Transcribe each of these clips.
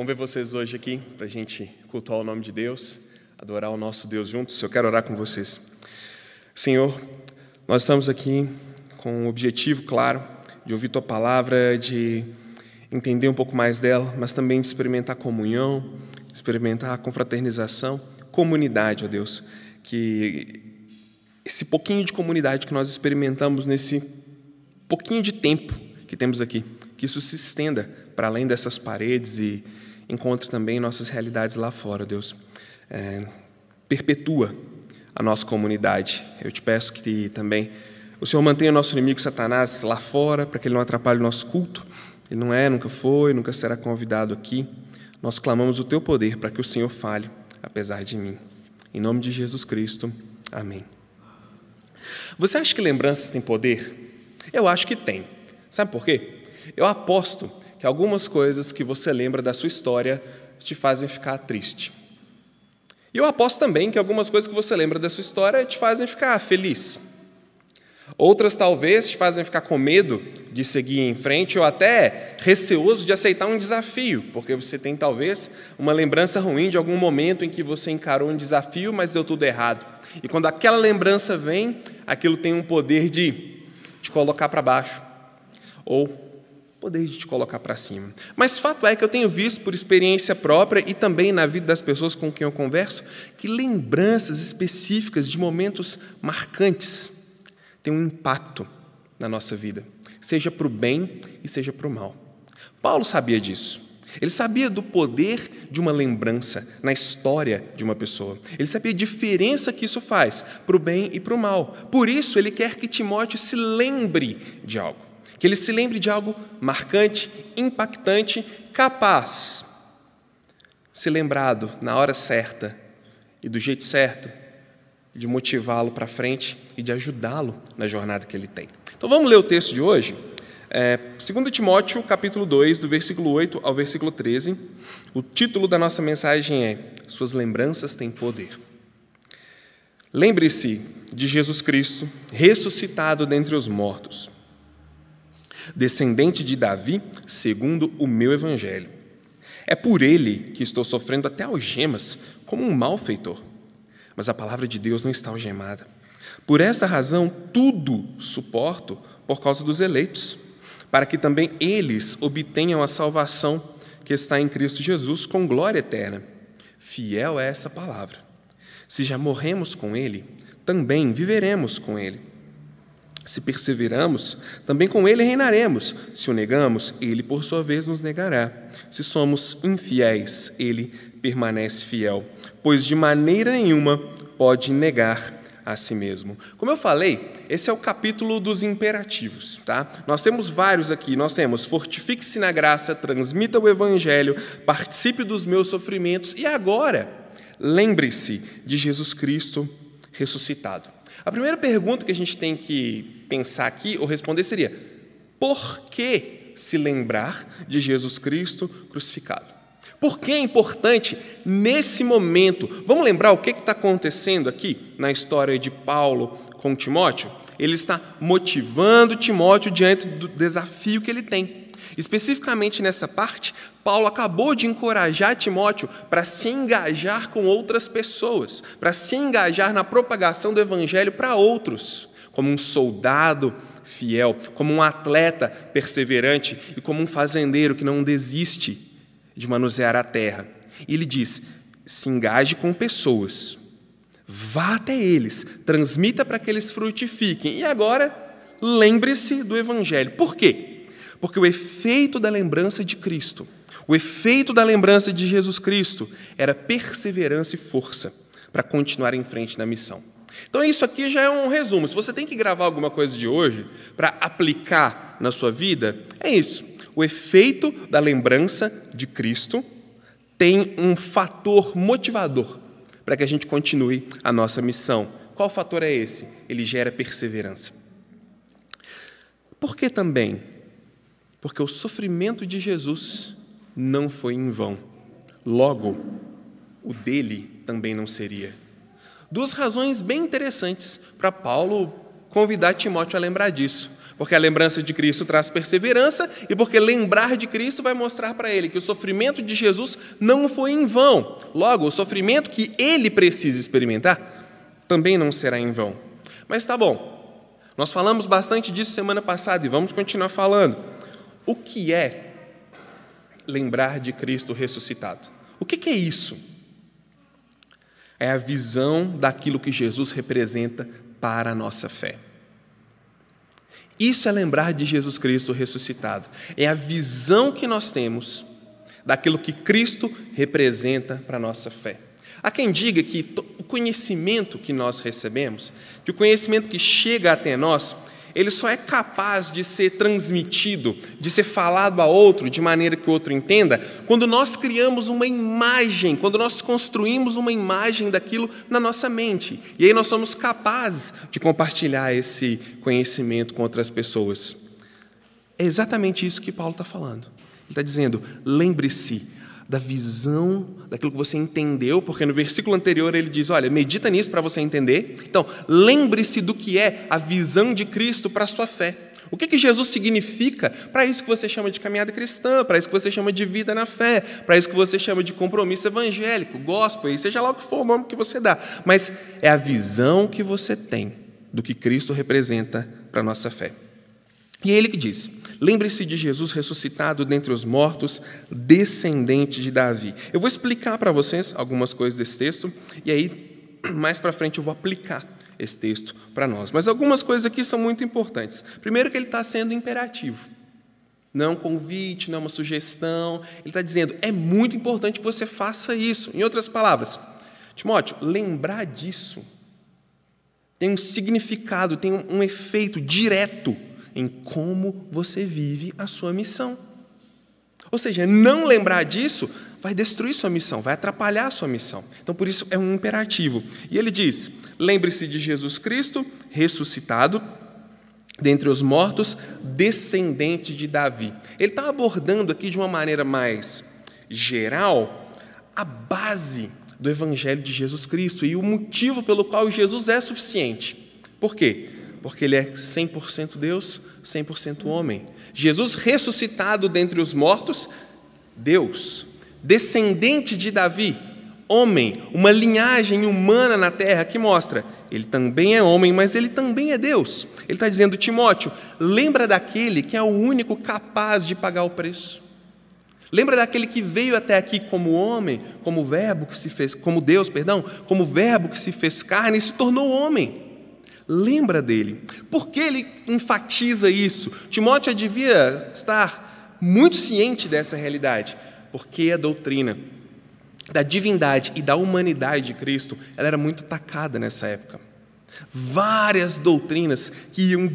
Bom ver vocês hoje aqui para a gente cultuar o nome de Deus, adorar o nosso Deus juntos. Eu quero orar com vocês. Senhor, nós estamos aqui com um objetivo claro de ouvir Tua palavra, de entender um pouco mais dela, mas também de experimentar comunhão, experimentar confraternização, comunidade, ó Deus. Que esse pouquinho de comunidade que nós experimentamos nesse pouquinho de tempo que temos aqui, que isso se estenda para além dessas paredes e encontre também nossas realidades lá fora, Deus. É, perpetua a nossa comunidade. Eu te peço que também o Senhor mantenha o nosso inimigo Satanás lá fora, para que ele não atrapalhe o nosso culto. Ele não é, nunca foi, nunca será convidado aqui. Nós clamamos o teu poder para que o Senhor fale, apesar de mim. Em nome de Jesus Cristo. Amém. Você acha que lembranças têm poder? Eu acho que tem. Sabe por quê? Eu aposto que algumas coisas que você lembra da sua história te fazem ficar triste. E eu aposto também que algumas coisas que você lembra da sua história te fazem ficar feliz. Outras talvez te fazem ficar com medo de seguir em frente ou até receoso de aceitar um desafio, porque você tem talvez uma lembrança ruim de algum momento em que você encarou um desafio, mas deu tudo errado. E quando aquela lembrança vem, aquilo tem um poder de te colocar para baixo ou poder de te colocar para cima. Mas fato é que eu tenho visto por experiência própria e também na vida das pessoas com quem eu converso que lembranças específicas de momentos marcantes têm um impacto na nossa vida, seja para o bem e seja para o mal. Paulo sabia disso. Ele sabia do poder de uma lembrança na história de uma pessoa. Ele sabia a diferença que isso faz para o bem e para o mal. Por isso, ele quer que Timóteo se lembre de algo que ele se lembre de algo marcante, impactante, capaz, se lembrado na hora certa e do jeito certo, de motivá-lo para frente e de ajudá-lo na jornada que ele tem. Então vamos ler o texto de hoje? É, 2 Timóteo, capítulo 2, do versículo 8 ao versículo 13. O título da nossa mensagem é Suas lembranças têm poder. Lembre-se de Jesus Cristo, ressuscitado dentre os mortos descendente de Davi, segundo o meu evangelho. É por ele que estou sofrendo até algemas, como um malfeitor. Mas a palavra de Deus não está algemada. Por esta razão, tudo suporto por causa dos eleitos, para que também eles obtenham a salvação que está em Cristo Jesus com glória eterna. Fiel é essa palavra. Se já morremos com ele, também viveremos com ele. Se perseveramos, também com ele reinaremos. Se o negamos, ele por sua vez nos negará. Se somos infiéis, ele permanece fiel, pois de maneira nenhuma pode negar a si mesmo. Como eu falei, esse é o capítulo dos imperativos, tá? Nós temos vários aqui. Nós temos fortifique-se na graça, transmita o evangelho, participe dos meus sofrimentos e agora lembre-se de Jesus Cristo ressuscitado. A primeira pergunta que a gente tem que pensar aqui ou responder seria: por que se lembrar de Jesus Cristo crucificado? Por que é importante nesse momento? Vamos lembrar o que está acontecendo aqui na história de Paulo com Timóteo? Ele está motivando Timóteo diante do desafio que ele tem. Especificamente nessa parte, Paulo acabou de encorajar Timóteo para se engajar com outras pessoas, para se engajar na propagação do evangelho para outros, como um soldado fiel, como um atleta perseverante e como um fazendeiro que não desiste de manusear a terra. E ele diz: se engaje com pessoas, vá até eles, transmita para que eles frutifiquem. E agora, lembre-se do evangelho. Por quê? Porque o efeito da lembrança de Cristo, o efeito da lembrança de Jesus Cristo era perseverança e força para continuar em frente na missão. Então, isso aqui já é um resumo. Se você tem que gravar alguma coisa de hoje para aplicar na sua vida, é isso. O efeito da lembrança de Cristo tem um fator motivador para que a gente continue a nossa missão. Qual fator é esse? Ele gera perseverança. Por que também porque o sofrimento de Jesus não foi em vão. Logo, o dele também não seria. Duas razões bem interessantes para Paulo convidar Timóteo a lembrar disso. Porque a lembrança de Cristo traz perseverança e porque lembrar de Cristo vai mostrar para ele que o sofrimento de Jesus não foi em vão. Logo, o sofrimento que ele precisa experimentar também não será em vão. Mas tá bom. Nós falamos bastante disso semana passada e vamos continuar falando. O que é lembrar de Cristo ressuscitado? O que é isso? É a visão daquilo que Jesus representa para a nossa fé. Isso é lembrar de Jesus Cristo ressuscitado. É a visão que nós temos daquilo que Cristo representa para a nossa fé. Há quem diga que o conhecimento que nós recebemos, que o conhecimento que chega até nós, ele só é capaz de ser transmitido, de ser falado a outro de maneira que o outro entenda, quando nós criamos uma imagem, quando nós construímos uma imagem daquilo na nossa mente. E aí nós somos capazes de compartilhar esse conhecimento com outras pessoas. É exatamente isso que Paulo está falando. Ele está dizendo: lembre-se, da visão, daquilo que você entendeu, porque no versículo anterior ele diz: olha, medita nisso para você entender. Então, lembre-se do que é a visão de Cristo para a sua fé. O que, que Jesus significa para isso que você chama de caminhada cristã, para isso que você chama de vida na fé, para isso que você chama de compromisso evangélico, gospel, seja lá o que for o nome que você dá. Mas é a visão que você tem do que Cristo representa para a nossa fé. E é ele que diz: lembre-se de Jesus ressuscitado dentre os mortos, descendente de Davi. Eu vou explicar para vocês algumas coisas desse texto, e aí, mais para frente, eu vou aplicar esse texto para nós. Mas algumas coisas aqui são muito importantes. Primeiro, que ele está sendo imperativo. Não é um convite, não é uma sugestão. Ele está dizendo: é muito importante que você faça isso. Em outras palavras, Timóteo, lembrar disso tem um significado, tem um efeito direto em como você vive a sua missão. Ou seja, não lembrar disso vai destruir sua missão, vai atrapalhar sua missão. Então, por isso, é um imperativo. E ele diz: lembre-se de Jesus Cristo, ressuscitado dentre os mortos, descendente de Davi. Ele está abordando aqui de uma maneira mais geral a base do Evangelho de Jesus Cristo e o motivo pelo qual Jesus é suficiente. Por quê? Porque ele é 100% Deus, 100% homem. Jesus ressuscitado dentre os mortos, Deus. Descendente de Davi, homem, uma linhagem humana na terra que mostra, ele também é homem, mas ele também é Deus. Ele está dizendo, Timóteo, lembra daquele que é o único capaz de pagar o preço. Lembra daquele que veio até aqui como homem, como verbo que se fez, como Deus, perdão, como verbo que se fez carne e se tornou homem lembra dele. Por que ele enfatiza isso? Timóteo devia estar muito ciente dessa realidade, porque a doutrina da divindade e da humanidade de Cristo ela era muito tacada nessa época. Várias doutrinas que iam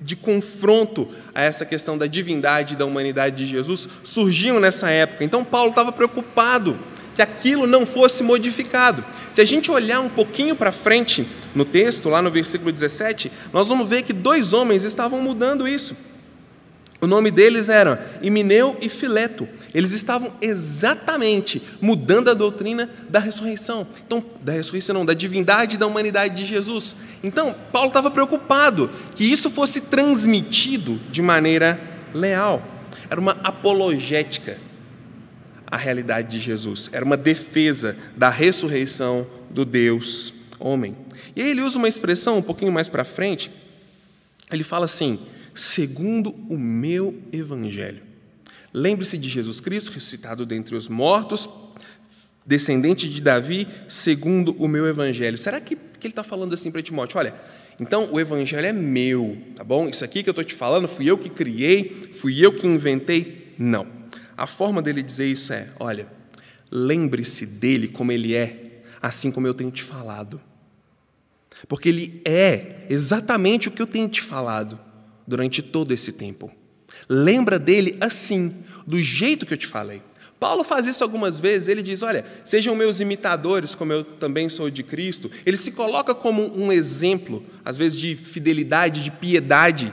de confronto a essa questão da divindade e da humanidade de Jesus surgiam nessa época. Então Paulo estava preocupado que aquilo não fosse modificado. Se a gente olhar um pouquinho para frente no texto, lá no versículo 17, nós vamos ver que dois homens estavam mudando isso. O nome deles era Imineu e Fileto. Eles estavam exatamente mudando a doutrina da ressurreição. Então, da ressurreição não, da divindade e da humanidade de Jesus. Então, Paulo estava preocupado que isso fosse transmitido de maneira leal. Era uma apologética a realidade de Jesus, era uma defesa da ressurreição do Deus homem. E aí ele usa uma expressão um pouquinho mais para frente, ele fala assim: segundo o meu evangelho. Lembre-se de Jesus Cristo, ressuscitado dentre os mortos, descendente de Davi, segundo o meu evangelho. Será que, que ele está falando assim para Timóteo? Olha, então o evangelho é meu, tá bom? Isso aqui que eu estou te falando, fui eu que criei, fui eu que inventei? Não. A forma dele dizer isso é: olha, lembre-se dele como ele é, assim como eu tenho te falado. Porque ele é exatamente o que eu tenho te falado durante todo esse tempo. Lembra dele assim, do jeito que eu te falei. Paulo faz isso algumas vezes, ele diz: Olha, sejam meus imitadores, como eu também sou de Cristo. Ele se coloca como um exemplo, às vezes, de fidelidade, de piedade,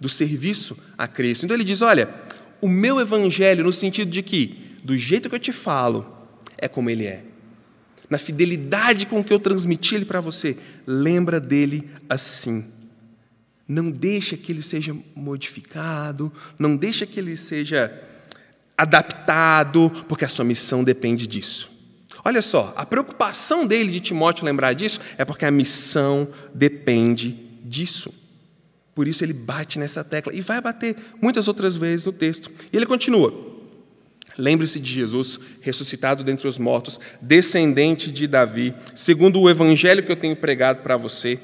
do serviço a Cristo. Então ele diz: Olha, o meu evangelho no sentido de que, do jeito que eu te falo, é como ele é. Na fidelidade com que eu transmiti ele para você, lembra dele assim. Não deixa que ele seja modificado, não deixa que ele seja adaptado, porque a sua missão depende disso. Olha só, a preocupação dele de Timóteo lembrar disso é porque a missão depende disso. Por isso ele bate nessa tecla e vai bater muitas outras vezes no texto. E ele continua: Lembre-se de Jesus, ressuscitado dentre os mortos, descendente de Davi, segundo o evangelho que eu tenho pregado para você.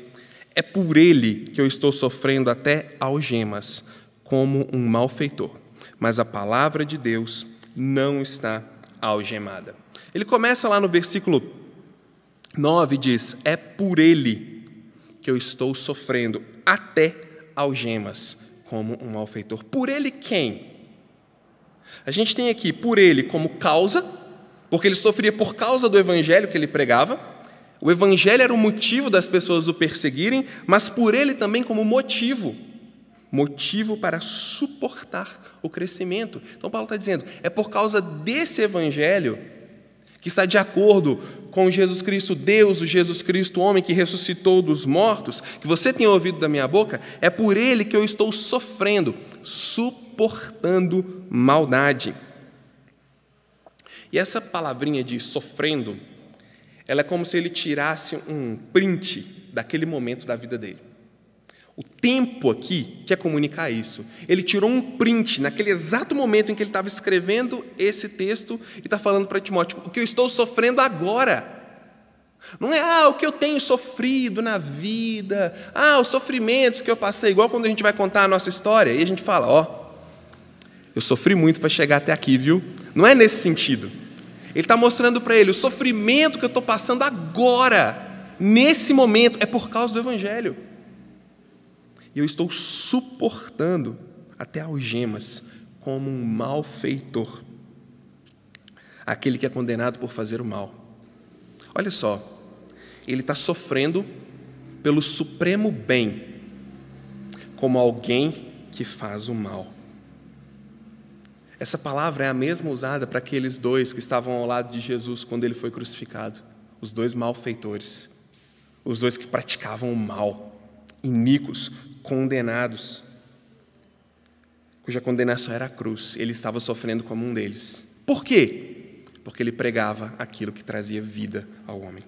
É por ele que eu estou sofrendo até algemas, como um malfeitor. Mas a palavra de Deus não está algemada. Ele começa lá no versículo 9 e diz: É por ele que eu estou sofrendo até algemas, como um malfeitor. Por ele quem? A gente tem aqui por ele como causa, porque ele sofria por causa do evangelho que ele pregava. O evangelho era o motivo das pessoas o perseguirem, mas por ele também como motivo motivo para suportar o crescimento. Então, Paulo está dizendo: é por causa desse evangelho que está de acordo com Jesus Cristo, Deus, o Jesus Cristo, homem que ressuscitou dos mortos, que você tem ouvido da minha boca, é por ele que eu estou sofrendo, suportando maldade. E essa palavrinha de sofrendo, ela é como se ele tirasse um print daquele momento da vida dele. O tempo aqui quer comunicar isso. Ele tirou um print naquele exato momento em que ele estava escrevendo esse texto e está falando para Timóteo: o que eu estou sofrendo agora. Não é ah, o que eu tenho sofrido na vida, ah, os sofrimentos que eu passei, igual quando a gente vai contar a nossa história e a gente fala: ó, eu sofri muito para chegar até aqui, viu? Não é nesse sentido. Ele está mostrando para ele: o sofrimento que eu estou passando agora, nesse momento, é por causa do Evangelho. E eu estou suportando até algemas como um malfeitor, aquele que é condenado por fazer o mal. Olha só, ele está sofrendo pelo supremo bem, como alguém que faz o mal. Essa palavra é a mesma usada para aqueles dois que estavam ao lado de Jesus quando ele foi crucificado, os dois malfeitores, os dois que praticavam o mal, iníquos, condenados, cuja condenação era a cruz. Ele estava sofrendo como um deles. Por quê? Porque ele pregava aquilo que trazia vida ao homem.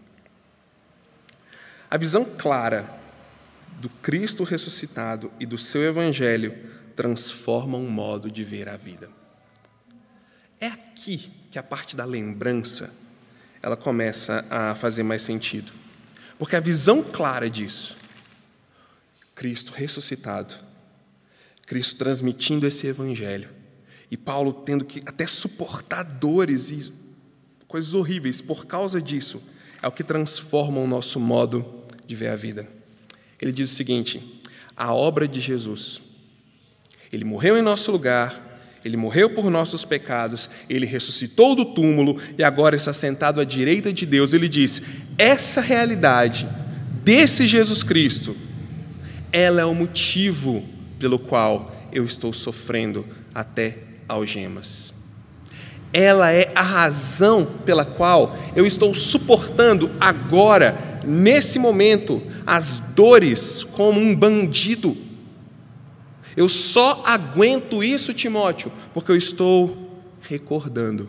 A visão clara do Cristo ressuscitado e do seu evangelho transforma um modo de ver a vida. É aqui que a parte da lembrança ela começa a fazer mais sentido. Porque a visão clara disso Cristo ressuscitado, Cristo transmitindo esse evangelho, e Paulo tendo que até suportar dores e coisas horríveis por causa disso, é o que transforma o nosso modo de ver a vida. Ele diz o seguinte: a obra de Jesus, ele morreu em nosso lugar, ele morreu por nossos pecados, ele ressuscitou do túmulo e agora está sentado à direita de Deus. Ele diz: essa realidade desse Jesus Cristo ela é o motivo pelo qual eu estou sofrendo até algemas. Ela é a razão pela qual eu estou suportando agora, nesse momento, as dores como um bandido. Eu só aguento isso, Timóteo, porque eu estou recordando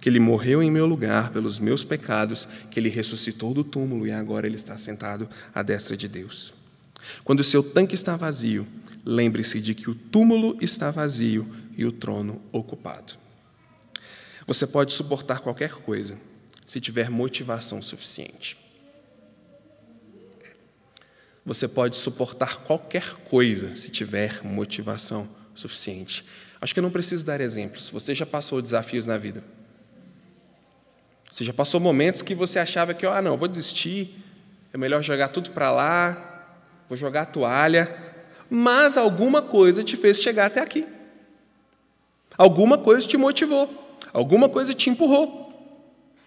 que ele morreu em meu lugar pelos meus pecados, que ele ressuscitou do túmulo e agora ele está sentado à destra de Deus. Quando o seu tanque está vazio, lembre-se de que o túmulo está vazio e o trono ocupado. Você pode suportar qualquer coisa se tiver motivação suficiente. Você pode suportar qualquer coisa se tiver motivação suficiente. Acho que eu não preciso dar exemplos. Você já passou desafios na vida. Você já passou momentos que você achava que, ah, não, vou desistir, é melhor jogar tudo para lá, vou jogar a toalha, mas alguma coisa te fez chegar até aqui. Alguma coisa te motivou, alguma coisa te empurrou.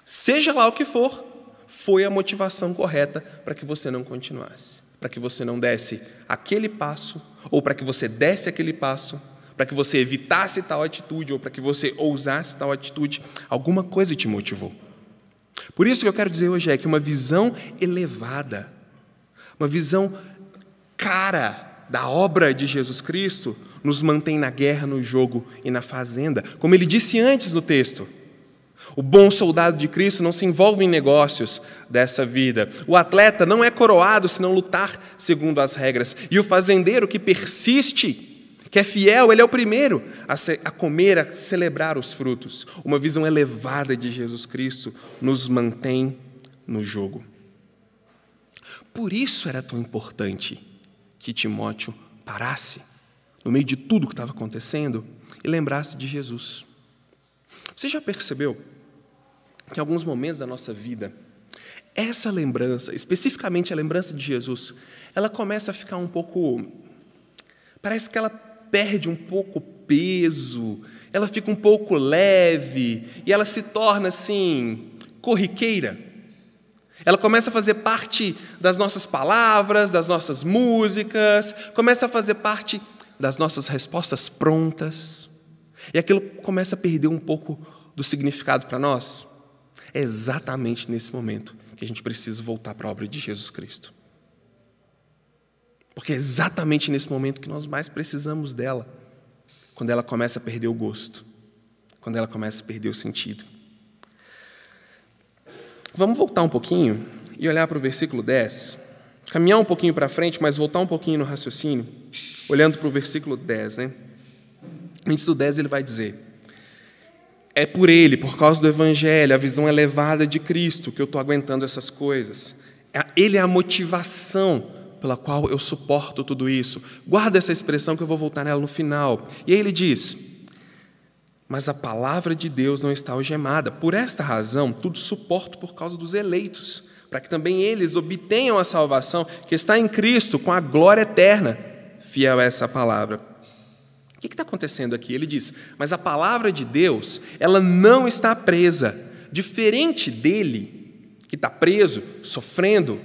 Seja lá o que for, foi a motivação correta para que você não continuasse, para que você não desse aquele passo, ou para que você desse aquele passo, para que você evitasse tal atitude, ou para que você ousasse tal atitude. Alguma coisa te motivou. Por isso que eu quero dizer hoje é que uma visão elevada, uma visão cara da obra de Jesus Cristo nos mantém na guerra, no jogo e na fazenda, como ele disse antes no texto. O bom soldado de Cristo não se envolve em negócios dessa vida. O atleta não é coroado se não lutar segundo as regras. E o fazendeiro que persiste, que é fiel, ele é o primeiro a, a comer, a celebrar os frutos. Uma visão elevada de Jesus Cristo nos mantém no jogo. Por isso era tão importante que Timóteo parasse, no meio de tudo que estava acontecendo, e lembrasse de Jesus. Você já percebeu que em alguns momentos da nossa vida, essa lembrança, especificamente a lembrança de Jesus, ela começa a ficar um pouco. Parece que ela perde um pouco peso, ela fica um pouco leve e ela se torna assim, corriqueira. Ela começa a fazer parte das nossas palavras, das nossas músicas, começa a fazer parte das nossas respostas prontas. E aquilo começa a perder um pouco do significado para nós. É exatamente nesse momento que a gente precisa voltar para a obra de Jesus Cristo. Porque é exatamente nesse momento que nós mais precisamos dela. Quando ela começa a perder o gosto. Quando ela começa a perder o sentido. Vamos voltar um pouquinho e olhar para o versículo 10. Caminhar um pouquinho para frente, mas voltar um pouquinho no raciocínio, olhando para o versículo 10. Né? Antes do 10, ele vai dizer: É por ele, por causa do Evangelho, a visão elevada de Cristo, que eu estou aguentando essas coisas. É, ele é a motivação pela qual eu suporto tudo isso. Guarda essa expressão que eu vou voltar nela no final. E aí ele diz: mas a palavra de Deus não está algemada. Por esta razão, tudo suporto por causa dos eleitos, para que também eles obtenham a salvação que está em Cristo com a glória eterna. Fiel a essa palavra. O que está acontecendo aqui? Ele diz: Mas a palavra de Deus, ela não está presa. Diferente dele, que está preso, sofrendo,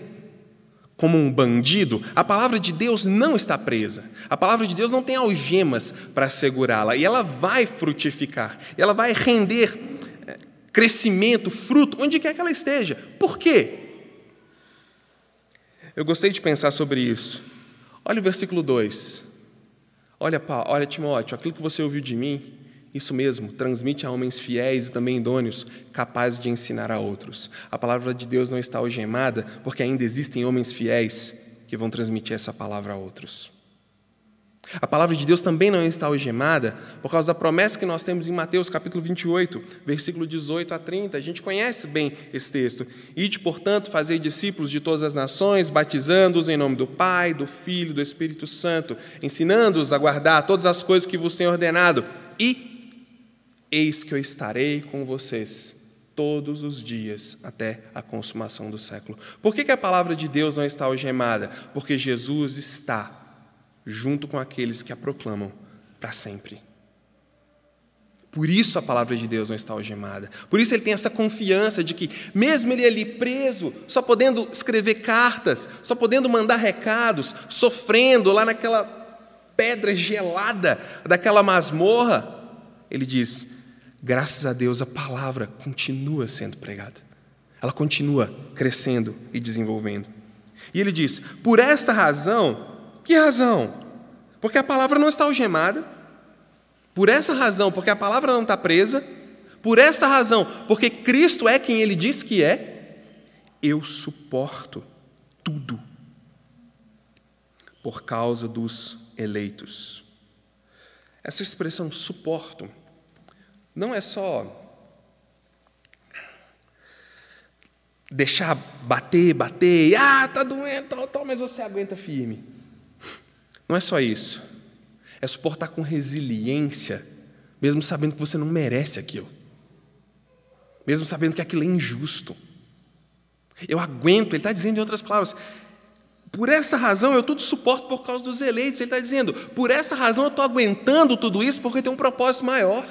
como um bandido, a palavra de Deus não está presa. A palavra de Deus não tem algemas para segurá-la e ela vai frutificar, ela vai render eh, crescimento, fruto, onde quer que ela esteja. Por quê? Eu gostei de pensar sobre isso. Olha o versículo 2. Olha, olha Timóteo, aquilo que você ouviu de mim, isso mesmo, transmite a homens fiéis e também idôneos, capazes de ensinar a outros. A palavra de Deus não está algemada, porque ainda existem homens fiéis que vão transmitir essa palavra a outros. A palavra de Deus também não está algemada por causa da promessa que nós temos em Mateus capítulo 28, versículo 18 a 30. A gente conhece bem esse texto. Ide, portanto, fazer discípulos de todas as nações, batizando-os em nome do Pai, do Filho do Espírito Santo, ensinando-os a guardar todas as coisas que vos tenho ordenado. E Eis que eu estarei com vocês todos os dias até a consumação do século. Por que, que a palavra de Deus não está algemada? Porque Jesus está junto com aqueles que a proclamam para sempre. Por isso a palavra de Deus não está algemada. Por isso ele tem essa confiança de que, mesmo ele ali preso, só podendo escrever cartas, só podendo mandar recados, sofrendo lá naquela pedra gelada daquela masmorra, ele diz: graças a Deus, a palavra continua sendo pregada. Ela continua crescendo e desenvolvendo. E ele diz: por esta razão, que razão? Porque a palavra não está algemada. Por essa razão, porque a palavra não está presa. Por esta razão, porque Cristo é quem ele diz que é, eu suporto tudo por causa dos eleitos. Essa expressão suporto não é só deixar bater, bater, ah, tá doendo, tal, tal, mas você aguenta firme. Não é só isso. É suportar com resiliência, mesmo sabendo que você não merece aquilo. Mesmo sabendo que aquilo é injusto. Eu aguento, ele está dizendo em outras palavras, por essa razão eu tudo suporto por causa dos eleitos. Ele está dizendo, por essa razão eu estou aguentando tudo isso porque tem um propósito maior.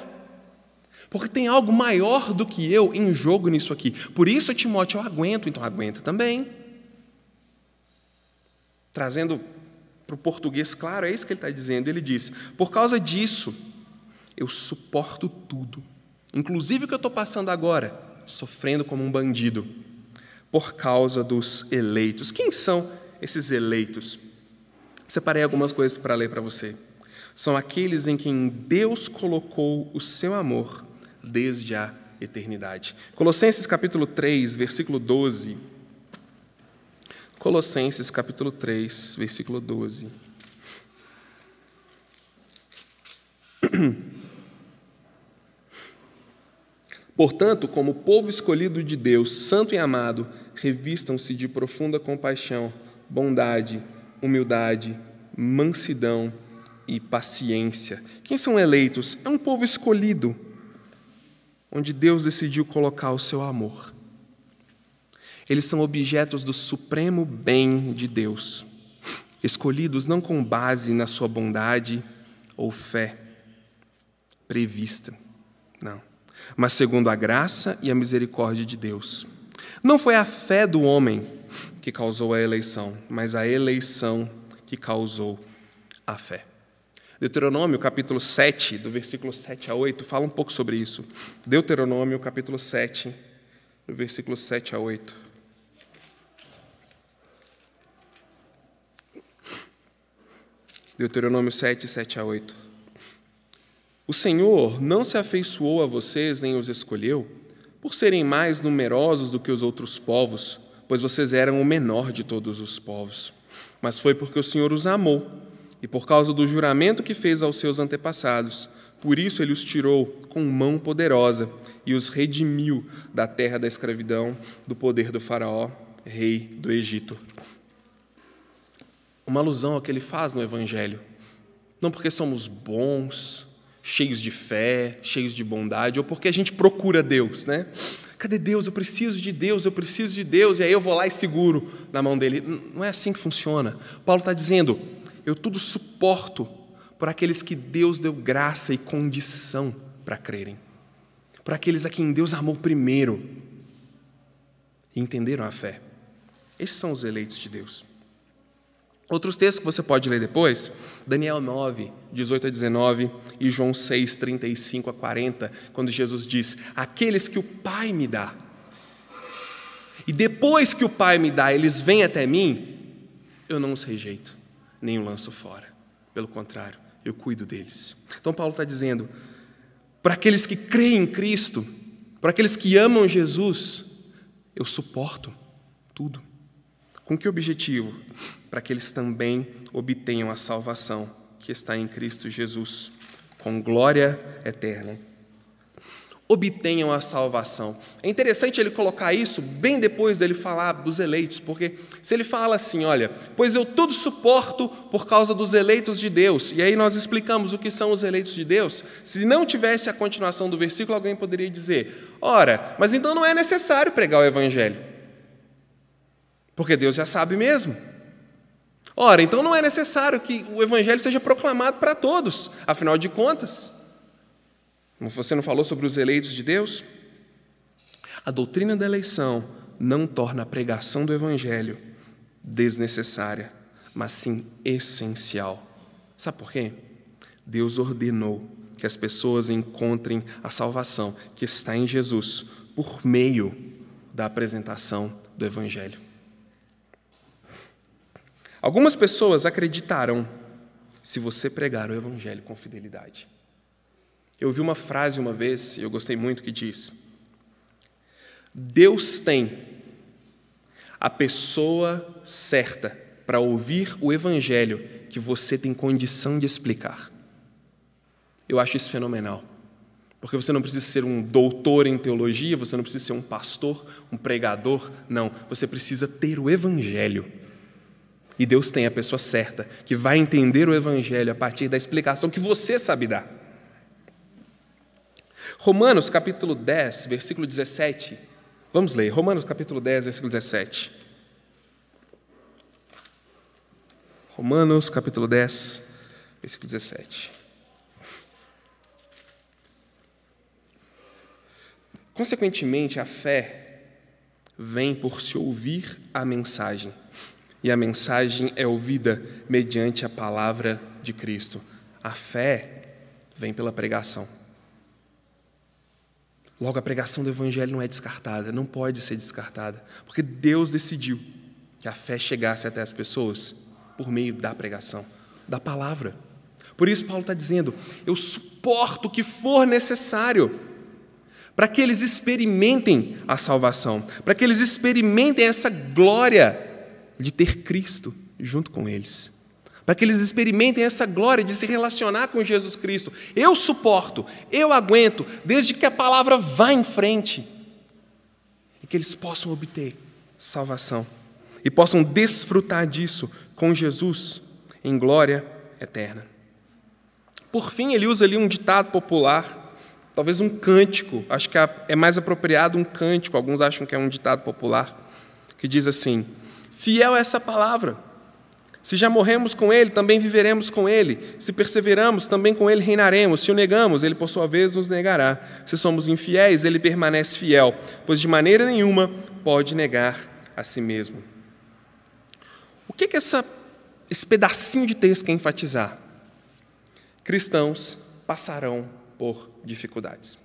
Porque tem algo maior do que eu em jogo nisso aqui. Por isso, Timóteo, eu aguento, então aguenta também. Trazendo para o português claro, é isso que ele está dizendo. Ele diz: por causa disso, eu suporto tudo, inclusive o que eu estou passando agora, sofrendo como um bandido, por causa dos eleitos. Quem são esses eleitos? Separei algumas coisas para ler para você. São aqueles em quem Deus colocou o seu amor desde a eternidade. Colossenses capítulo 3, versículo 12. Colossenses capítulo 3, versículo 12. Portanto, como povo escolhido de Deus, santo e amado, revistam-se de profunda compaixão, bondade, humildade, mansidão e paciência. Quem são eleitos? É um povo escolhido, onde Deus decidiu colocar o seu amor. Eles são objetos do supremo bem de Deus, escolhidos não com base na sua bondade ou fé prevista, não mas segundo a graça e a misericórdia de Deus. Não foi a fé do homem que causou a eleição, mas a eleição que causou a fé. Deuteronômio, capítulo 7, do versículo 7 a 8, fala um pouco sobre isso. Deuteronômio, capítulo 7, do versículo 7 a 8. Deuteronômio 7, 7 a 8. O Senhor não se afeiçoou a vocês nem os escolheu por serem mais numerosos do que os outros povos, pois vocês eram o menor de todos os povos. Mas foi porque o Senhor os amou e por causa do juramento que fez aos seus antepassados. Por isso ele os tirou com mão poderosa e os redimiu da terra da escravidão, do poder do Faraó, rei do Egito. Uma alusão ao que ele faz no Evangelho. Não porque somos bons, cheios de fé, cheios de bondade, ou porque a gente procura Deus, né? Cadê Deus? Eu preciso de Deus, eu preciso de Deus, e aí eu vou lá e seguro na mão dele. Não é assim que funciona. Paulo está dizendo: eu tudo suporto por aqueles que Deus deu graça e condição para crerem, por aqueles a quem Deus amou primeiro e entenderam a fé. Esses são os eleitos de Deus. Outros textos que você pode ler depois, Daniel 9, 18 a 19 e João 6, 35 a 40, quando Jesus diz: Aqueles que o Pai me dá, e depois que o Pai me dá, eles vêm até mim, eu não os rejeito, nem os lanço fora. Pelo contrário, eu cuido deles. Então, Paulo está dizendo: para aqueles que creem em Cristo, para aqueles que amam Jesus, eu suporto tudo. Com que objetivo? Para que eles também obtenham a salvação que está em Cristo Jesus, com glória eterna. Obtenham a salvação. É interessante ele colocar isso bem depois dele falar dos eleitos, porque se ele fala assim, olha, pois eu tudo suporto por causa dos eleitos de Deus, e aí nós explicamos o que são os eleitos de Deus, se não tivesse a continuação do versículo, alguém poderia dizer, ora, mas então não é necessário pregar o evangelho. Porque Deus já sabe mesmo. Ora, então não é necessário que o Evangelho seja proclamado para todos, afinal de contas. Você não falou sobre os eleitos de Deus? A doutrina da eleição não torna a pregação do Evangelho desnecessária, mas sim essencial. Sabe por quê? Deus ordenou que as pessoas encontrem a salvação que está em Jesus por meio da apresentação do Evangelho. Algumas pessoas acreditarão se você pregar o Evangelho com fidelidade. Eu ouvi uma frase uma vez, e eu gostei muito, que diz: Deus tem a pessoa certa para ouvir o Evangelho que você tem condição de explicar. Eu acho isso fenomenal. Porque você não precisa ser um doutor em teologia, você não precisa ser um pastor, um pregador, não. Você precisa ter o Evangelho e Deus tem a pessoa certa, que vai entender o Evangelho a partir da explicação que você sabe dar. Romanos capítulo 10, versículo 17. Vamos ler. Romanos capítulo 10, versículo 17. Romanos capítulo 10, versículo 17. Consequentemente, a fé vem por se ouvir a mensagem e a mensagem é ouvida mediante a palavra de Cristo. A fé vem pela pregação. Logo, a pregação do Evangelho não é descartada, não pode ser descartada, porque Deus decidiu que a fé chegasse até as pessoas por meio da pregação, da palavra. Por isso, Paulo está dizendo: eu suporto o que for necessário para que eles experimentem a salvação, para que eles experimentem essa glória de ter Cristo junto com eles, para que eles experimentem essa glória de se relacionar com Jesus Cristo. Eu suporto, eu aguento, desde que a palavra vá em frente e que eles possam obter salvação e possam desfrutar disso com Jesus em glória eterna. Por fim, ele usa ali um ditado popular, talvez um cântico, acho que é mais apropriado um cântico, alguns acham que é um ditado popular, que diz assim: Fiel é essa palavra. Se já morremos com Ele, também viveremos com Ele. Se perseveramos, também com Ele reinaremos. Se o negamos, Ele, por sua vez, nos negará. Se somos infiéis, Ele permanece fiel, pois de maneira nenhuma pode negar a si mesmo. O que, que essa, esse pedacinho de texto quer enfatizar? cristãos passarão por dificuldades.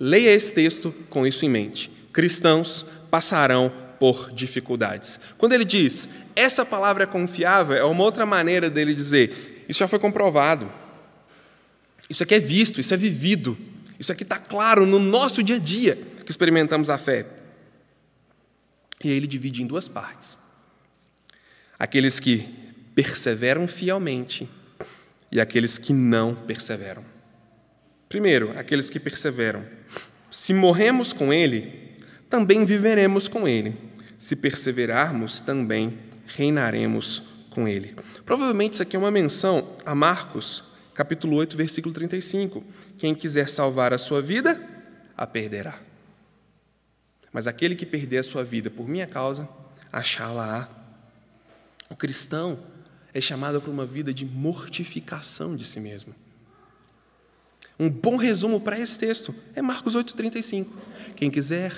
Leia esse texto com isso em mente. Cristãos passarão por dificuldades. Quando ele diz, essa palavra é confiável, é uma outra maneira dele dizer, isso já foi comprovado. Isso aqui é visto, isso é vivido. Isso aqui está claro no nosso dia a dia que experimentamos a fé. E aí ele divide em duas partes. Aqueles que perseveram fielmente e aqueles que não perseveram. Primeiro, aqueles que perseveram. Se morremos com Ele, também viveremos com Ele. Se perseverarmos, também reinaremos com Ele. Provavelmente isso aqui é uma menção a Marcos, capítulo 8, versículo 35. Quem quiser salvar a sua vida, a perderá. Mas aquele que perder a sua vida por minha causa, achá-la-á. O cristão é chamado para uma vida de mortificação de si mesmo. Um bom resumo para esse texto é Marcos 8,35. Quem quiser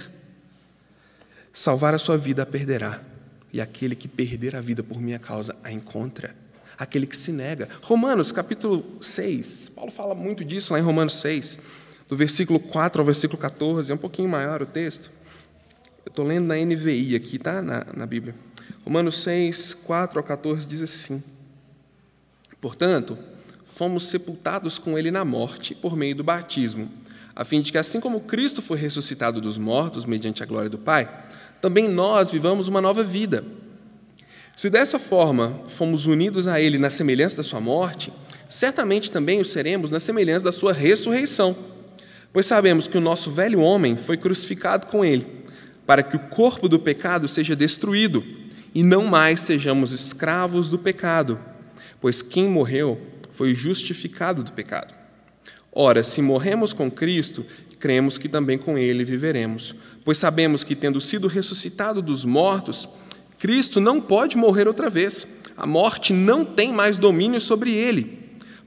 salvar a sua vida a perderá, e aquele que perder a vida por minha causa a encontra. Aquele que se nega. Romanos capítulo 6, Paulo fala muito disso lá em Romanos 6, do versículo 4 ao versículo 14, é um pouquinho maior o texto. Eu estou lendo na NVI aqui, tá? Na, na Bíblia. Romanos 6, 4 ao 14 diz assim: Portanto, fomos sepultados com ele na morte por meio do batismo, a fim de que, assim como Cristo foi ressuscitado dos mortos mediante a glória do Pai, também nós vivamos uma nova vida. Se dessa forma fomos unidos a Ele na semelhança da Sua morte, certamente também o seremos na semelhança da Sua ressurreição. Pois sabemos que o nosso velho homem foi crucificado com Ele, para que o corpo do pecado seja destruído e não mais sejamos escravos do pecado, pois quem morreu foi justificado do pecado. Ora, se morremos com Cristo, cremos que também com Ele viveremos, pois sabemos que, tendo sido ressuscitado dos mortos, Cristo não pode morrer outra vez. A morte não tem mais domínio sobre ele,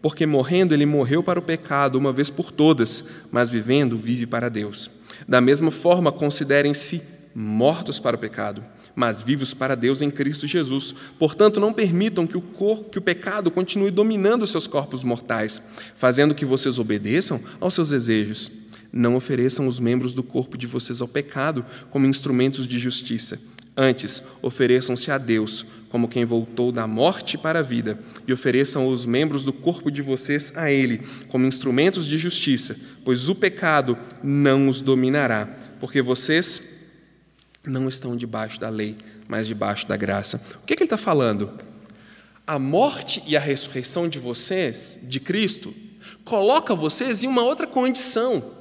porque morrendo ele morreu para o pecado uma vez por todas, mas vivendo vive para Deus. Da mesma forma, considerem-se mortos para o pecado, mas vivos para Deus em Cristo Jesus. Portanto, não permitam que o, corpo, que o pecado continue dominando seus corpos mortais, fazendo que vocês obedeçam aos seus desejos. Não ofereçam os membros do corpo de vocês ao pecado como instrumentos de justiça. Antes, ofereçam-se a Deus como quem voltou da morte para a vida, e ofereçam os membros do corpo de vocês a Ele como instrumentos de justiça, pois o pecado não os dominará, porque vocês não estão debaixo da lei, mas debaixo da graça. O que, é que ele está falando? A morte e a ressurreição de vocês, de Cristo, coloca vocês em uma outra condição.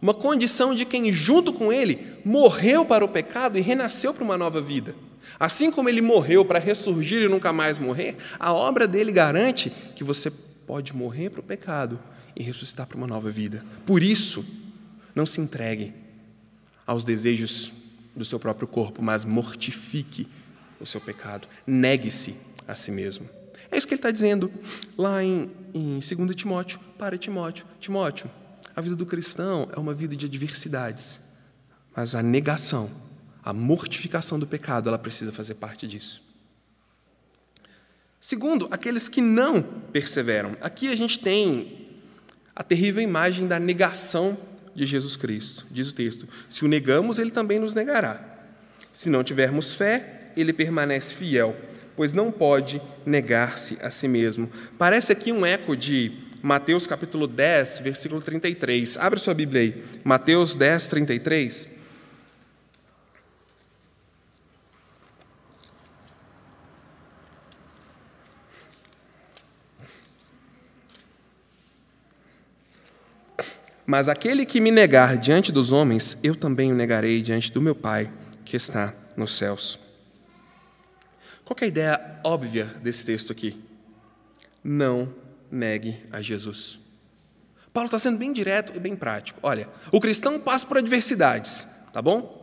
Uma condição de quem, junto com Ele, morreu para o pecado e renasceu para uma nova vida. Assim como Ele morreu para ressurgir e nunca mais morrer, a obra dele garante que você pode morrer para o pecado e ressuscitar para uma nova vida. Por isso, não se entregue aos desejos do seu próprio corpo, mas mortifique o seu pecado, negue-se a si mesmo. É isso que ele está dizendo lá em, em 2 Timóteo, para Timóteo. Timóteo, a vida do cristão é uma vida de adversidades, mas a negação, a mortificação do pecado, ela precisa fazer parte disso. Segundo, aqueles que não perseveram. Aqui a gente tem a terrível imagem da negação de Jesus Cristo. Diz o texto: se o negamos, ele também nos negará. Se não tivermos fé, ele permanece fiel, pois não pode negar-se a si mesmo. Parece aqui um eco de Mateus capítulo 10, versículo 33. Abre sua Bíblia aí. Mateus 10, 33. Mas aquele que me negar diante dos homens, eu também o negarei diante do meu Pai que está nos céus. Qual é a ideia óbvia desse texto aqui? Não negue a Jesus. Paulo está sendo bem direto e bem prático. Olha, o cristão passa por adversidades, tá bom?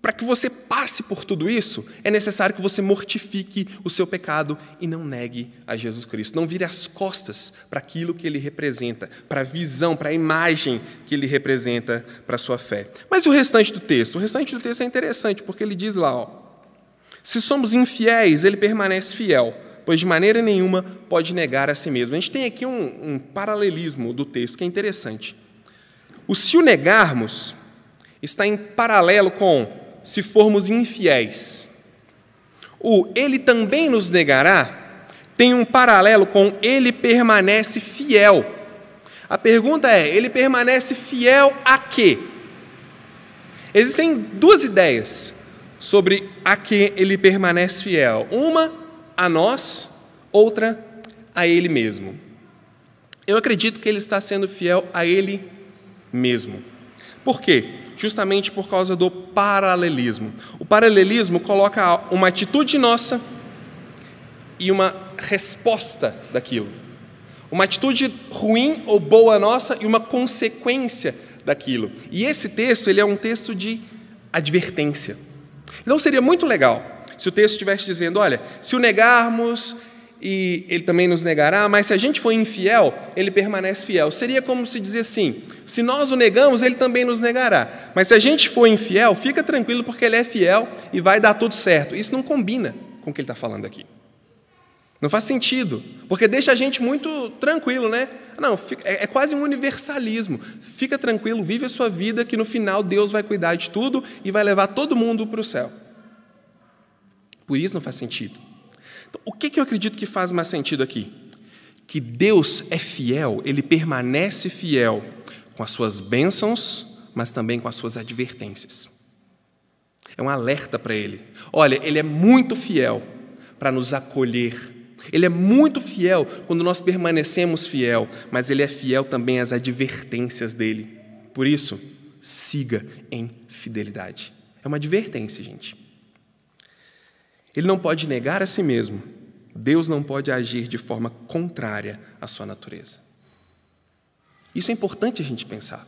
Para que você passe por tudo isso, é necessário que você mortifique o seu pecado e não negue a Jesus Cristo. Não vire as costas para aquilo que ele representa, para a visão, para a imagem que ele representa para a sua fé. Mas o restante do texto? O restante do texto é interessante, porque ele diz lá: ó, se somos infiéis, ele permanece fiel, pois de maneira nenhuma pode negar a si mesmo. A gente tem aqui um, um paralelismo do texto que é interessante. O se o negarmos está em paralelo com se formos infiéis. O ele também nos negará tem um paralelo com ele permanece fiel. A pergunta é: ele permanece fiel a quê? Existem duas ideias sobre a que ele permanece fiel. Uma a nós, outra a ele mesmo. Eu acredito que ele está sendo fiel a ele mesmo. Por quê? justamente por causa do paralelismo. O paralelismo coloca uma atitude nossa e uma resposta daquilo. Uma atitude ruim ou boa nossa e uma consequência daquilo. E esse texto, ele é um texto de advertência. Então seria muito legal se o texto estivesse dizendo, olha, se o negarmos e ele também nos negará, mas se a gente for infiel, ele permanece fiel. Seria como se dizer assim: se nós o negamos, ele também nos negará. Mas se a gente for infiel, fica tranquilo porque ele é fiel e vai dar tudo certo. Isso não combina com o que ele está falando aqui. Não faz sentido, porque deixa a gente muito tranquilo, né? Não, é, é quase um universalismo. Fica tranquilo, vive a sua vida, que no final Deus vai cuidar de tudo e vai levar todo mundo para o céu. Por isso não faz sentido. Então, o que, que eu acredito que faz mais sentido aqui? Que Deus é fiel, ele permanece fiel com as suas bênçãos, mas também com as suas advertências. É um alerta para ele. Olha, ele é muito fiel para nos acolher. Ele é muito fiel quando nós permanecemos fiel, mas ele é fiel também às advertências dele. Por isso, siga em fidelidade. É uma advertência, gente. Ele não pode negar a si mesmo. Deus não pode agir de forma contrária à sua natureza. Isso é importante a gente pensar.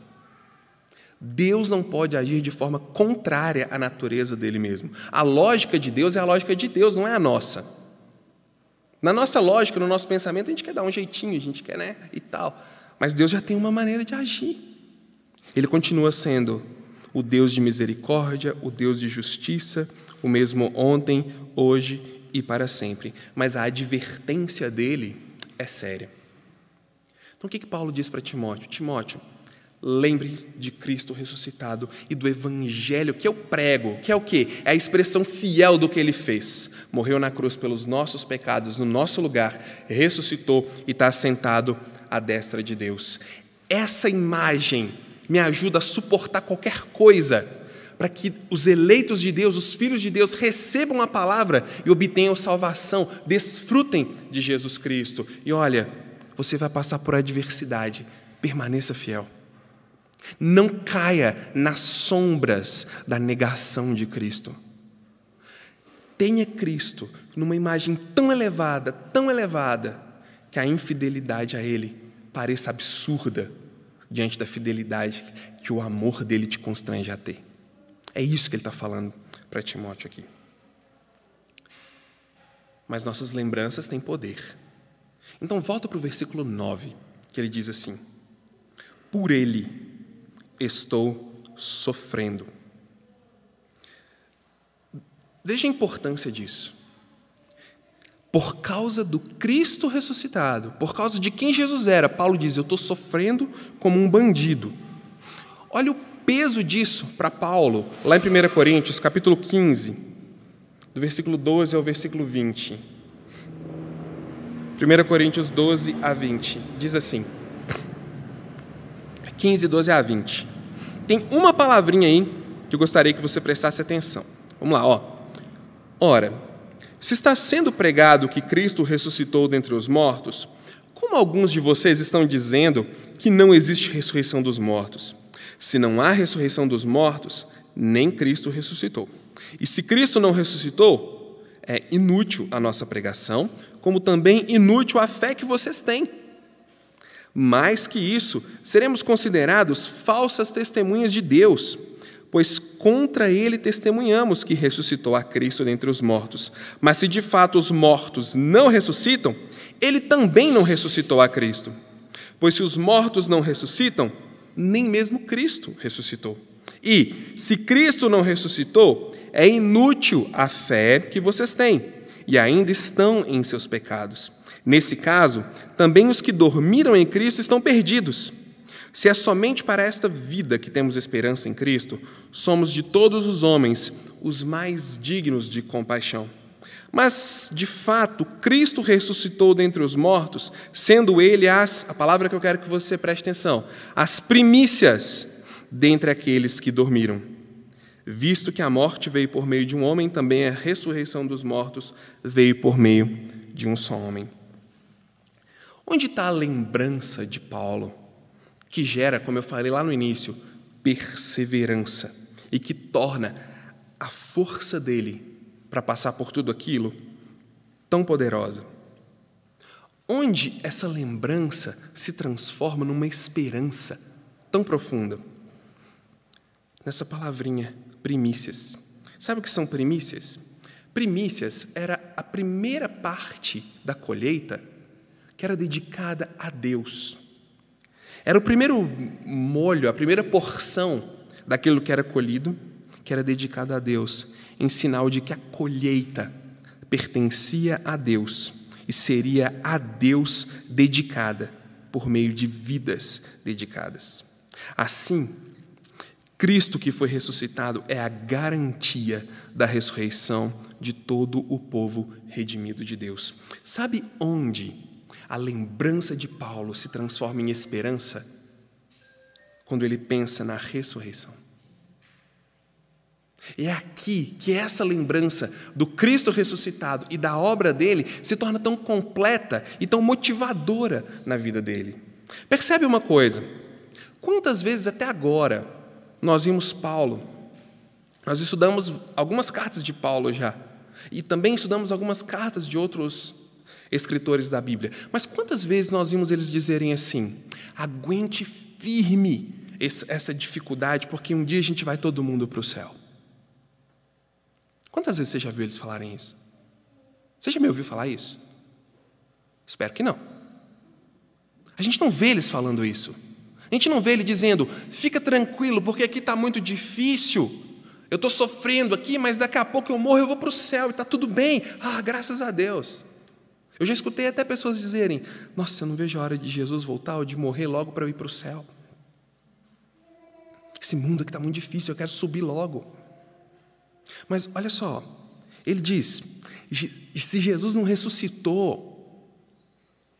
Deus não pode agir de forma contrária à natureza dele mesmo. A lógica de Deus é a lógica de Deus, não é a nossa. Na nossa lógica, no nosso pensamento, a gente quer dar um jeitinho, a gente quer, né, e tal. Mas Deus já tem uma maneira de agir. Ele continua sendo o Deus de misericórdia, o Deus de justiça, o mesmo ontem, hoje e para sempre. Mas a advertência dele é séria. Então o que, que Paulo diz para Timóteo? Timóteo, lembre de Cristo ressuscitado e do Evangelho que eu prego, que é o quê? É a expressão fiel do que ele fez. Morreu na cruz pelos nossos pecados, no nosso lugar, ressuscitou e está sentado à destra de Deus. Essa imagem me ajuda a suportar qualquer coisa para que os eleitos de Deus, os filhos de Deus, recebam a palavra e obtenham salvação, desfrutem de Jesus Cristo. E olha, você vai passar por adversidade, permaneça fiel. Não caia nas sombras da negação de Cristo. Tenha Cristo numa imagem tão elevada, tão elevada, que a infidelidade a Ele pareça absurda diante da fidelidade que o amor dele te constrange a ter. É isso que ele está falando para Timóteo aqui. Mas nossas lembranças têm poder. Então, volta para o versículo 9, que ele diz assim: Por ele estou sofrendo. Veja a importância disso. Por causa do Cristo ressuscitado, por causa de quem Jesus era, Paulo diz: Eu estou sofrendo como um bandido. Olha o peso disso para Paulo, lá em 1 Coríntios, capítulo 15, do versículo 12 ao versículo 20. 1 Coríntios 12 a 20. Diz assim: 15, 12 a 20. Tem uma palavrinha aí que eu gostaria que você prestasse atenção. Vamos lá, ó. Ora, se está sendo pregado que Cristo ressuscitou dentre os mortos, como alguns de vocês estão dizendo que não existe ressurreição dos mortos? Se não há ressurreição dos mortos, nem Cristo ressuscitou. E se Cristo não ressuscitou, é inútil a nossa pregação, como também inútil a fé que vocês têm. Mais que isso, seremos considerados falsas testemunhas de Deus, pois contra ele testemunhamos que ressuscitou a Cristo dentre os mortos. Mas se de fato os mortos não ressuscitam, ele também não ressuscitou a Cristo. Pois se os mortos não ressuscitam, nem mesmo Cristo ressuscitou. E, se Cristo não ressuscitou, é inútil a fé que vocês têm e ainda estão em seus pecados. Nesse caso, também os que dormiram em Cristo estão perdidos. Se é somente para esta vida que temos esperança em Cristo, somos de todos os homens os mais dignos de compaixão. Mas, de fato, Cristo ressuscitou dentre os mortos, sendo Ele as, a palavra que eu quero que você preste atenção, as primícias dentre aqueles que dormiram. Visto que a morte veio por meio de um homem, também a ressurreição dos mortos veio por meio de um só homem. Onde está a lembrança de Paulo, que gera, como eu falei lá no início, perseverança e que torna a força dele para passar por tudo aquilo tão poderosa? Onde essa lembrança se transforma numa esperança tão profunda? Nessa palavrinha, primícias. Sabe o que são primícias? Primícias era a primeira parte da colheita que era dedicada a Deus. Era o primeiro molho, a primeira porção daquilo que era colhido, que era dedicado a Deus, em sinal de que a colheita pertencia a Deus e seria a Deus dedicada por meio de vidas dedicadas. Assim, Cristo que foi ressuscitado é a garantia da ressurreição de todo o povo redimido de Deus. Sabe onde a lembrança de Paulo se transforma em esperança? Quando ele pensa na ressurreição. É aqui que essa lembrança do Cristo ressuscitado e da obra dele se torna tão completa e tão motivadora na vida dele. Percebe uma coisa? Quantas vezes até agora nós vimos Paulo, nós estudamos algumas cartas de Paulo já, e também estudamos algumas cartas de outros escritores da Bíblia. Mas quantas vezes nós vimos eles dizerem assim: aguente firme essa dificuldade, porque um dia a gente vai todo mundo para o céu? Quantas vezes você já viu eles falarem isso? Você já me ouviu falar isso? Espero que não. A gente não vê eles falando isso. A gente não vê ele dizendo, fica tranquilo, porque aqui está muito difícil. Eu estou sofrendo aqui, mas daqui a pouco eu morro, eu vou para o céu e está tudo bem. Ah, graças a Deus. Eu já escutei até pessoas dizerem: Nossa, eu não vejo a hora de Jesus voltar ou de morrer logo para eu ir para o céu. Esse mundo aqui está muito difícil, eu quero subir logo. Mas olha só, ele diz: se Jesus não ressuscitou,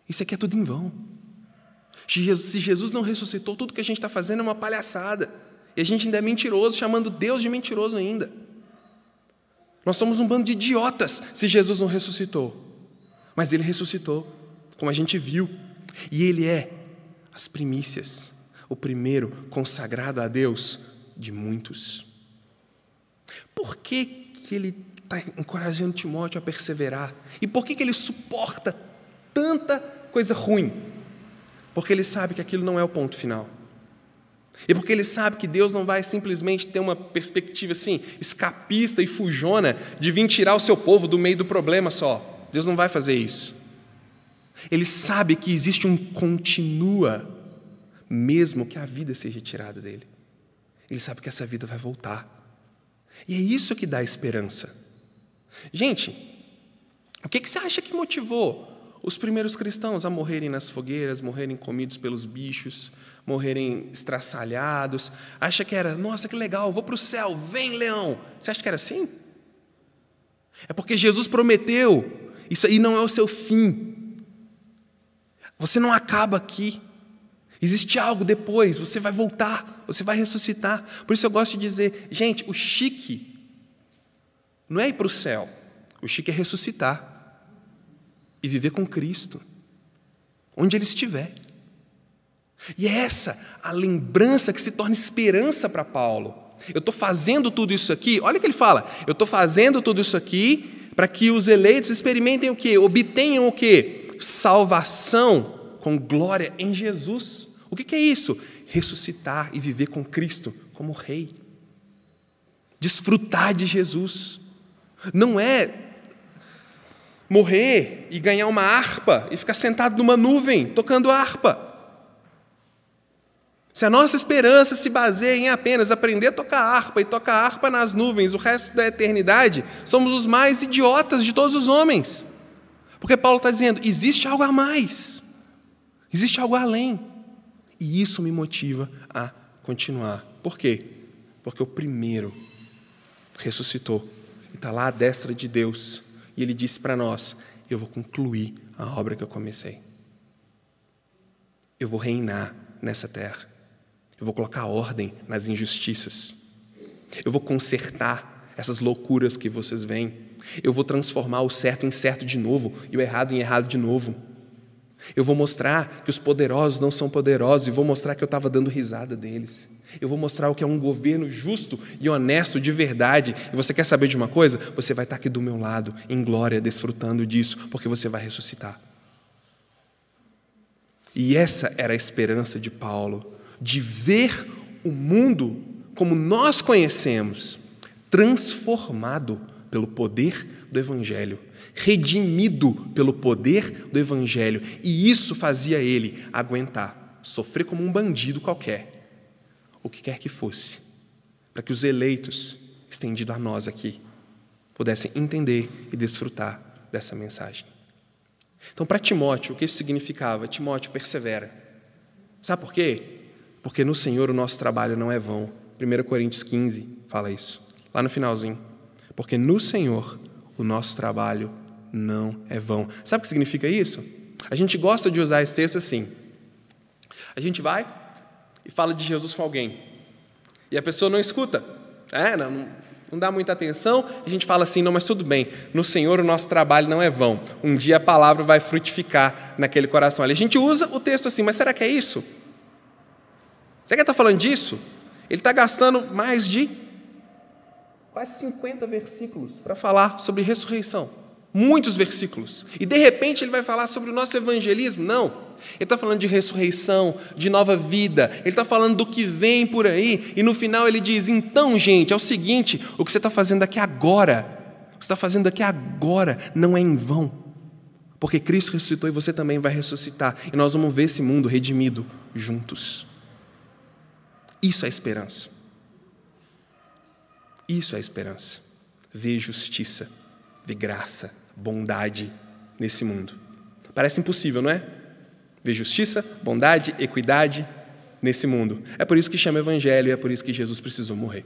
isso aqui é tudo em vão. Se Jesus não ressuscitou, tudo que a gente está fazendo é uma palhaçada. E a gente ainda é mentiroso, chamando Deus de mentiroso ainda. Nós somos um bando de idiotas se Jesus não ressuscitou. Mas ele ressuscitou, como a gente viu. E ele é as primícias, o primeiro consagrado a Deus de muitos. Por que, que ele está encorajando Timóteo a perseverar? E por que, que ele suporta tanta coisa ruim? Porque ele sabe que aquilo não é o ponto final. E porque ele sabe que Deus não vai simplesmente ter uma perspectiva assim, escapista e fujona, de vir tirar o seu povo do meio do problema só. Deus não vai fazer isso. Ele sabe que existe um continua, mesmo que a vida seja tirada dele. Ele sabe que essa vida vai voltar. E é isso que dá esperança. Gente, o que, você acha que motivou os primeiros cristãos a morrerem nas fogueiras, morrerem comidos pelos bichos, morrerem estraçalhados. Acha que era, nossa, que legal, vou para o céu, vem leão. Você acha que era assim? É porque Jesus prometeu. Isso aí não é o seu fim. Você não acaba aqui. Existe algo depois, você vai voltar, você vai ressuscitar. Por isso eu gosto de dizer, gente, o chique não é ir para o céu, o chique é ressuscitar e viver com Cristo, onde Ele estiver. E é essa a lembrança que se torna esperança para Paulo. Eu estou fazendo tudo isso aqui, olha o que ele fala, eu estou fazendo tudo isso aqui para que os eleitos experimentem o quê? Obtenham o quê? Salvação com glória em Jesus. O que é isso? Ressuscitar e viver com Cristo como Rei. Desfrutar de Jesus. Não é morrer e ganhar uma harpa e ficar sentado numa nuvem tocando harpa. Se a nossa esperança se baseia em apenas aprender a tocar harpa e tocar harpa nas nuvens o resto da eternidade, somos os mais idiotas de todos os homens. Porque Paulo está dizendo: existe algo a mais, existe algo além. E isso me motiva a continuar. Por quê? Porque o primeiro ressuscitou e está lá à destra de Deus. E ele disse para nós: Eu vou concluir a obra que eu comecei. Eu vou reinar nessa terra. Eu vou colocar ordem nas injustiças. Eu vou consertar essas loucuras que vocês veem. Eu vou transformar o certo em certo de novo e o errado em errado de novo. Eu vou mostrar que os poderosos não são poderosos e vou mostrar que eu estava dando risada deles. Eu vou mostrar o que é um governo justo e honesto de verdade. E você quer saber de uma coisa? Você vai estar aqui do meu lado, em glória, desfrutando disso, porque você vai ressuscitar. E essa era a esperança de Paulo, de ver o mundo como nós conhecemos, transformado pelo poder do Evangelho redimido pelo poder do Evangelho, e isso fazia ele aguentar, sofrer como um bandido qualquer, o que quer que fosse, para que os eleitos, estendido a nós aqui, pudessem entender e desfrutar dessa mensagem. Então, para Timóteo, o que isso significava? Timóteo, persevera. Sabe por quê? Porque no Senhor o nosso trabalho não é vão. 1 Coríntios 15 fala isso, lá no finalzinho. Porque no Senhor o nosso trabalho não é vão. Sabe o que significa isso? A gente gosta de usar esse texto assim. A gente vai e fala de Jesus com alguém. E a pessoa não escuta. É, não, não dá muita atenção. A gente fala assim: não, mas tudo bem. No Senhor o nosso trabalho não é vão. Um dia a palavra vai frutificar naquele coração. A gente usa o texto assim, mas será que é isso? Será que ele está falando disso? Ele está gastando mais de quase 50 versículos para falar sobre ressurreição muitos versículos. E de repente ele vai falar sobre o nosso evangelismo? Não. Ele está falando de ressurreição, de nova vida, ele está falando do que vem por aí, e no final ele diz: então, gente, é o seguinte: o que você está fazendo aqui agora, você está fazendo aqui agora não é em vão, porque Cristo ressuscitou e você também vai ressuscitar, e nós vamos ver esse mundo redimido juntos. Isso é esperança. Isso é esperança. Ver justiça, ver graça, bondade nesse mundo. Parece impossível, não é? Ver justiça, bondade, equidade nesse mundo. É por isso que chama Evangelho e é por isso que Jesus precisou morrer.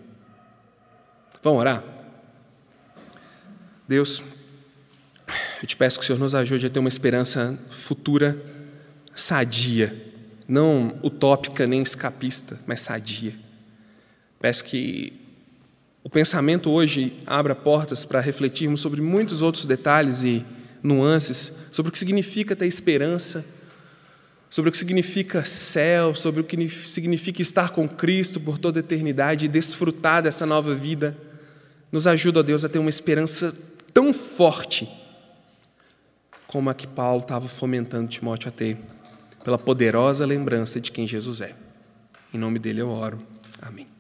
Vamos orar? Deus, eu te peço que o Senhor nos ajude a ter uma esperança futura sadia, não utópica nem escapista, mas sadia. Peço que o pensamento hoje abra portas para refletirmos sobre muitos outros detalhes e nuances, sobre o que significa ter esperança, sobre o que significa céu, sobre o que significa estar com Cristo por toda a eternidade e desfrutar dessa nova vida. Nos ajuda, ó Deus, a ter uma esperança tão forte como a que Paulo estava fomentando Timóteo a ter, pela poderosa lembrança de quem Jesus é. Em nome dele eu oro. Amém.